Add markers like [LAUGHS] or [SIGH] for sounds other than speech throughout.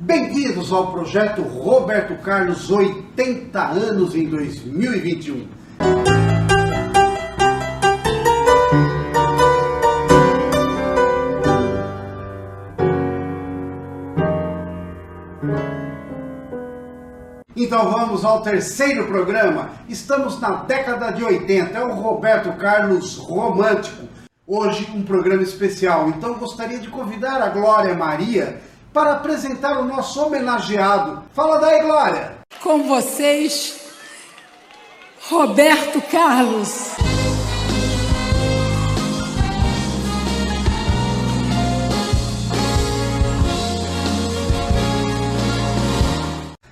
Bem-vindos ao projeto Roberto Carlos 80 anos em 2021. Então vamos ao terceiro programa. Estamos na década de 80. É o Roberto Carlos Romântico. Hoje um programa especial. Então gostaria de convidar a Glória Maria para apresentar o nosso homenageado. Fala daí, Glória! Com vocês, Roberto Carlos.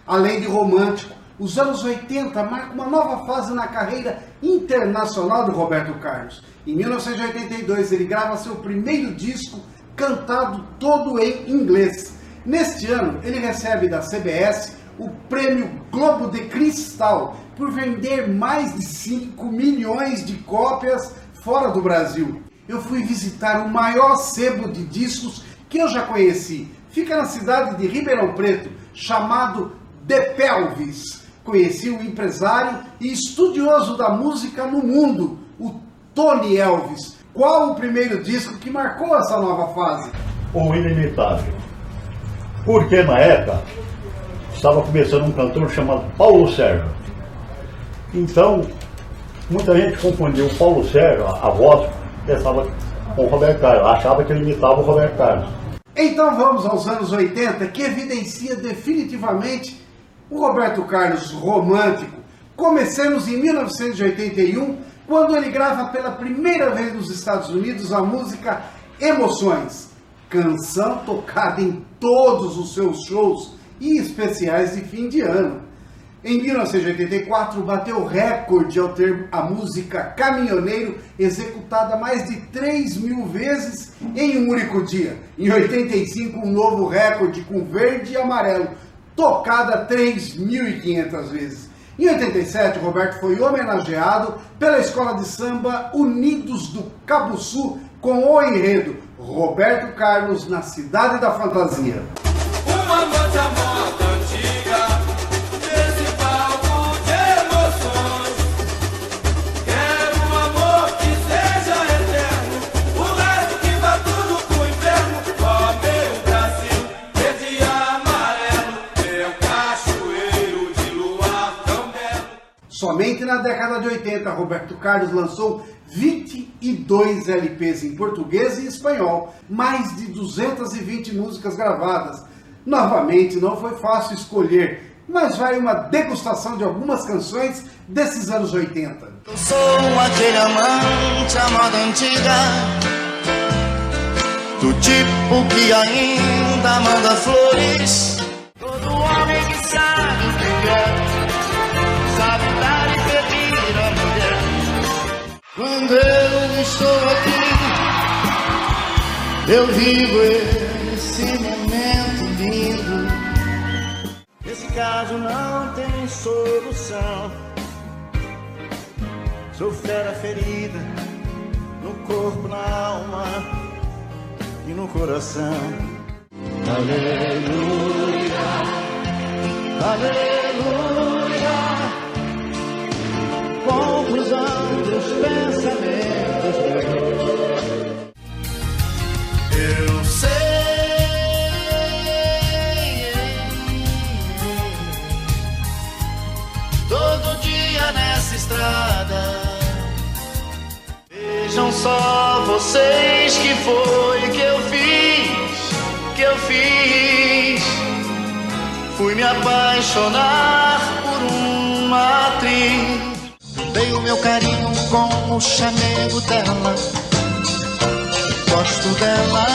Além de romântico, os anos 80 marcam uma nova fase na carreira internacional do Roberto Carlos. Em 1982, ele grava seu primeiro disco cantado todo em inglês. Neste ano, ele recebe da CBS o prêmio Globo de Cristal por vender mais de 5 milhões de cópias fora do Brasil. Eu fui visitar o maior sebo de discos que eu já conheci. Fica na cidade de Ribeirão Preto, chamado The Pelvis. Conheci o empresário e estudioso da música no mundo, o Tony Elvis. Qual o primeiro disco que marcou essa nova fase? O Inimitável. Porque na época estava começando um cantor chamado Paulo Sérgio. Então, muita gente confundiu o Paulo Sérgio, a, a voz, pensava com o Roberto Carlos, achava que ele imitava o Roberto Carlos. Então vamos aos anos 80, que evidencia definitivamente o Roberto Carlos romântico. Comecemos em 1981 quando ele grava pela primeira vez nos Estados Unidos a música Emoções, canção tocada em todos os seus shows e especiais de fim de ano. Em 1984, bateu recorde ao ter a música Caminhoneiro executada mais de 3 mil vezes em um único dia. Em 85, um novo recorde com verde e amarelo, tocada 3.500 vezes. Em 87, Roberto foi homenageado pela escola de samba Unidos do Cabo Sul com o enredo Roberto Carlos na Cidade da Fantasia. Uma noite à moda antiga, desse palco de emoções. Quero um amor que seja eterno, o resto que vá tudo pro inferno. Ó meu Brasil, verde e amarelo, meu cachoeiro de luar tão belo. Somente na década de 80, Roberto Carlos lançou 22 LPs em português e espanhol, mais de 220 músicas gravadas. Novamente, não foi fácil escolher, mas vai uma degustação de algumas canções desses anos 80. Eu sou aquele amante à moda antiga Do tipo que ainda manda flores Quando eu estou aqui Eu vivo esse momento lindo Esse caso não tem solução Sou fera ferida no corpo, na alma e no coração. Aleluia, aleluia. Vejam só vocês que foi que eu fiz, que eu fiz. Fui me apaixonar por uma atriz. Dei o meu carinho com o chamego dela. Gosto dela.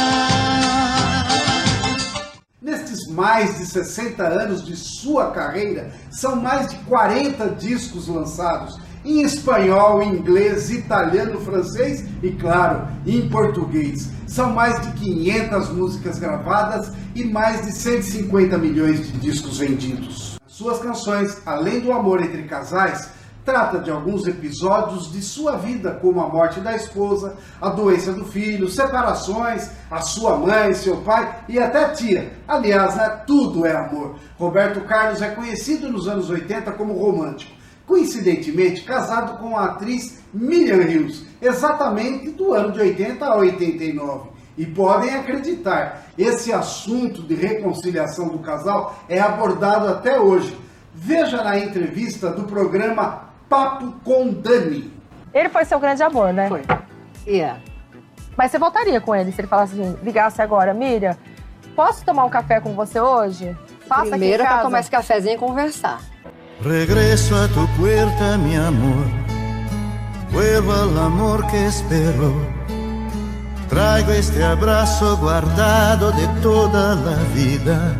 Nestes mais de 60 anos de sua carreira, são mais de 40 discos lançados em espanhol, inglês, italiano, francês e, claro, em português. São mais de 500 músicas gravadas e mais de 150 milhões de discos vendidos. Suas canções, além do amor entre casais, Trata de alguns episódios de sua vida, como a morte da esposa, a doença do filho, separações, a sua mãe, seu pai e até tia. Aliás, né, tudo é amor. Roberto Carlos é conhecido nos anos 80 como romântico. Coincidentemente, casado com a atriz Miriam Rios, exatamente do ano de 80 a 89. E podem acreditar, esse assunto de reconciliação do casal é abordado até hoje. Veja na entrevista do programa Papo com Dani. Ele foi seu grande amor, né? Foi. E é. Mas você voltaria com ele se ele falasse assim, ligasse agora, Miriam, posso tomar um café com você hoje? Passa Primeiro aqui em pra casa. tomar esse cafezinho e conversar. Regreso a tu puerta, mi amor. Vuelvo al amor que espero. Traigo este abrazo guardado de toda la vida.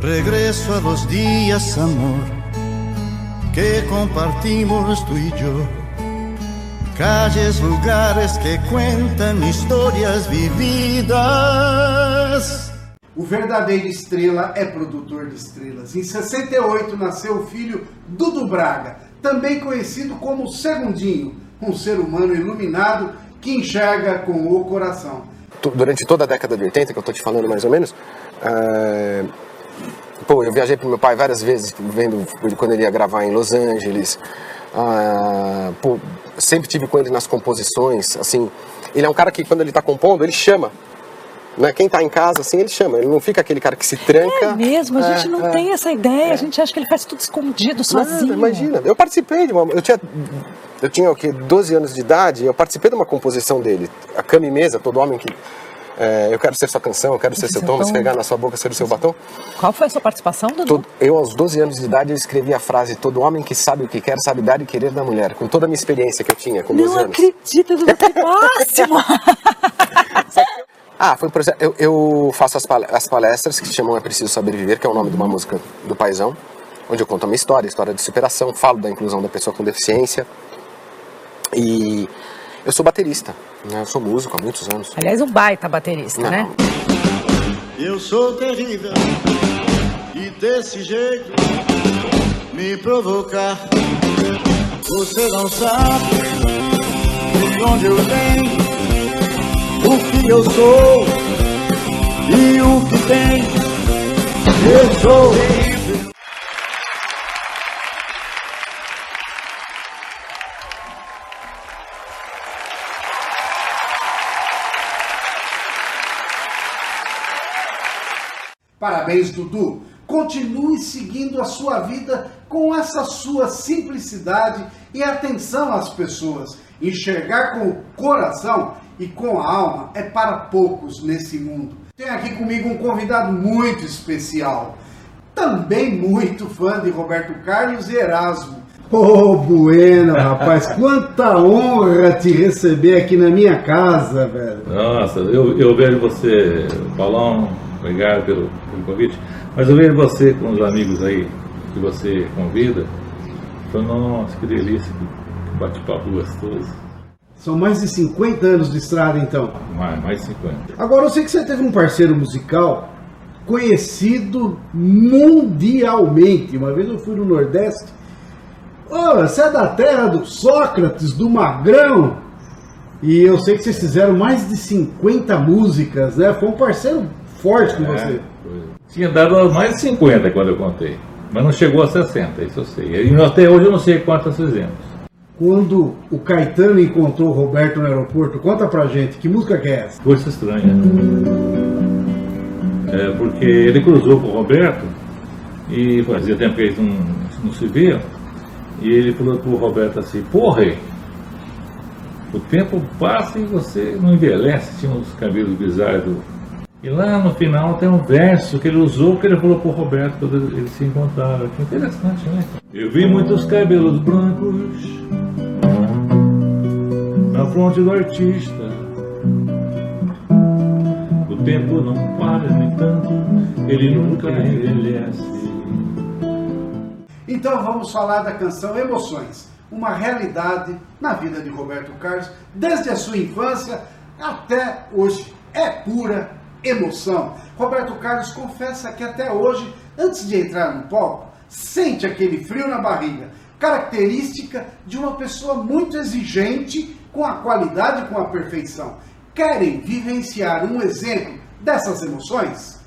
Regreso a los días, amor, que compartimos tú y yo. Calles, lugares que cuentan historias vividas. O verdadeiro estrela é produtor de estrelas. Em 68 nasceu o filho Dudu Braga, também conhecido como Segundinho, um ser humano iluminado que enxerga com o coração. durante toda a década de 80, que eu tô te falando mais ou menos, é, pô, eu viajei pro meu pai várias vezes, vendo quando ele ia gravar em Los Angeles. Ah, pô, sempre tive com ele nas composições, assim, ele é um cara que quando ele tá compondo, ele chama. Né? Quem tá em casa, assim, ele chama. Ele não fica aquele cara que se tranca. É mesmo, a gente não é. tem essa ideia, a gente acha que ele faz tudo escondido, sozinho. Nada, imagina. Eu participei de uma. Eu tinha, eu tinha o quê? 12 anos de idade, eu participei de uma composição dele. A cama e mesa, todo homem que. é, eu quero ser sua canção, eu quero ser seu Seu tom, tom. esfregar na sua boca, ser o seu batom. Qual foi a sua participação, Dudu? Todo- eu, aos 12 anos de idade, eu escrevi a frase: Todo homem que sabe o que quer, sabe dar e querer da mulher. Com toda a minha experiência que eu tinha, com 12 Não anos. acredito, Dudu, que máximo! [LAUGHS] Ah, foi um projeto. Eu, eu faço as, pal- as palestras que se chamam É Preciso Saber Viver, que é o nome de uma música do Paizão, onde eu conto a minha história, a história de superação, falo da inclusão da pessoa com deficiência. E eu sou baterista, né? eu sou músico há muitos anos. Aliás, um baita baterista, Não. né? Eu sou terrível e desse jeito me provocar. Você não sabe de onde eu venho, o que eu sou e o que tem. Eu sou. Parabéns, Dudu. Continue seguindo a sua vida com essa sua simplicidade e atenção às pessoas. Enxergar com o coração e com a alma é para poucos nesse mundo. Tenho aqui comigo um convidado muito especial, também muito fã de Roberto Carlos e Erasmo. Ô, Bueno, rapaz, [LAUGHS] quanta honra te receber aqui na minha casa, velho. Nossa, eu, eu vejo você, Paulão, obrigado pelo, pelo convite, mas eu vejo você com os amigos aí que você convida. Falei, nossa, que delícia, que bate-papo gostoso. São mais de 50 anos de estrada, então. Mais, mais 50. Agora, eu sei que você teve um parceiro musical conhecido mundialmente. Uma vez eu fui no Nordeste. Ô, você é da terra do Sócrates, do Magrão. E eu sei que vocês fizeram mais de 50 músicas, né? Foi um parceiro forte com você. É, foi. Tinha dado mais de 50 quando eu contei, mas não chegou a 60, isso eu sei. E até hoje eu não sei quantas fizemos. Quando o Caetano encontrou o Roberto no aeroporto, conta pra gente, que música que é essa? Força estranha. É, porque ele cruzou com o Roberto e fazia tempo que eles não, não se viam. E ele falou pro Roberto assim, porra, o tempo passa e você não envelhece, tinha uns cabelos bizarros. do- E lá no final tem um verso que ele usou que ele falou pro Roberto quando eles se encontraram. Que interessante, né? Eu vi muitos cabelos brancos na fronte do artista. O tempo não para, no entanto, ele nunca envelhece. Então vamos falar da canção Emoções, uma realidade na vida de Roberto Carlos, desde a sua infância até hoje. É pura emoção. Roberto Carlos confessa que até hoje, antes de entrar no palco, sente aquele frio na barriga, característica de uma pessoa muito exigente com a qualidade com a perfeição. Querem vivenciar um exemplo dessas emoções?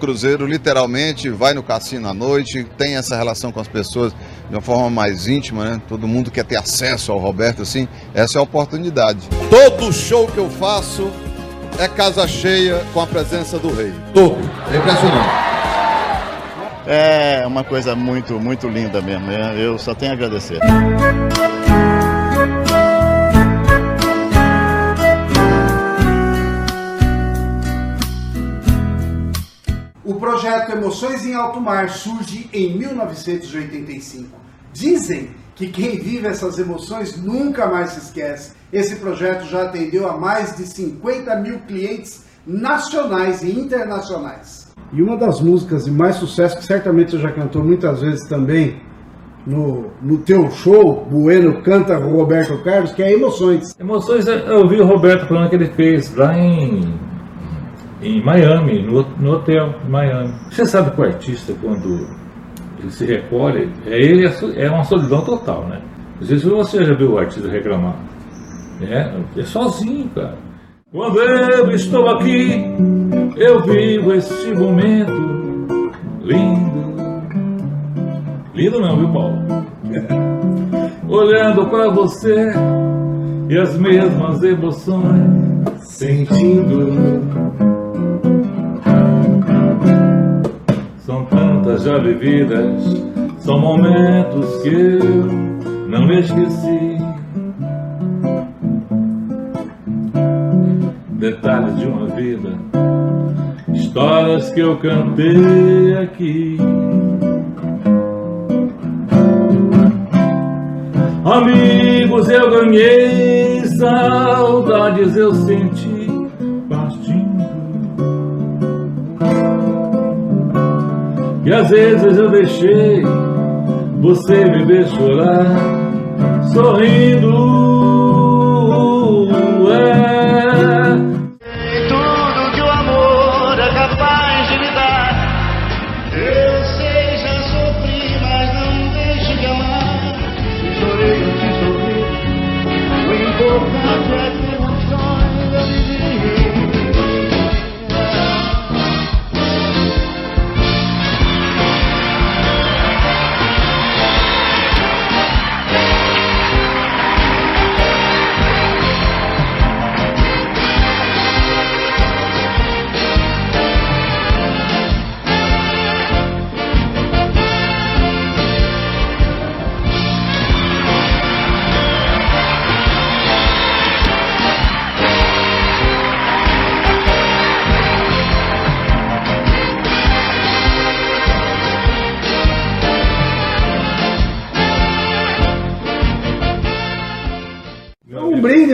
Cruzeiro literalmente, vai no cassino à noite, tem essa relação com as pessoas de uma forma mais íntima, né? Todo mundo quer ter acesso ao Roberto, assim. Essa é a oportunidade. Todo show que eu faço é casa cheia com a presença do rei. Todo. É impressionante. É uma coisa muito, muito linda mesmo. né? Eu só tenho a agradecer. Projeto Emoções em Alto Mar surge em 1985. Dizem que quem vive essas emoções nunca mais se esquece. Esse projeto já atendeu a mais de 50 mil clientes nacionais e internacionais. E uma das músicas de mais sucesso, que certamente você já cantou muitas vezes também no, no teu show, Bueno canta com Roberto Carlos, que é Emoções. Emoções, eu vi o Roberto falando que ele fez lá em, em Miami, no, no hotel em Miami. Você sabe que o artista, quando ele se recolhe, é, ele é, uma solidão total, né? Às vezes você já viu o artista reclamar. É, é sozinho, cara. Quando eu estou aqui, eu vivo este momento lindo. Lindo não, viu, Paulo? [LAUGHS] Olhando pra você e as mesmas emoções sentindo. Já vividas, são momentos que eu não esqueci. Detalhes de uma vida, histórias que eu cantei aqui. Amigos eu ganhei, saudades eu senti E às vezes eu deixei você me ver chorar, sorrindo. É.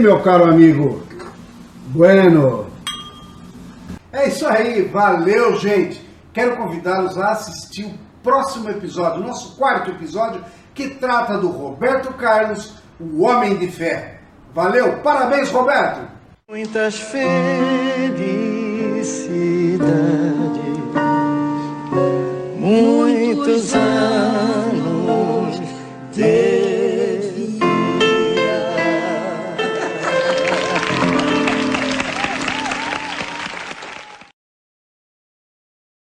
meu caro amigo? Bueno. É isso aí, valeu, gente. Quero convidá-los a assistir o próximo episódio, nosso quarto episódio, que trata do Roberto Carlos, o Homem de Fé. Valeu, parabéns, Roberto! Muitas felicidades, muitos anos.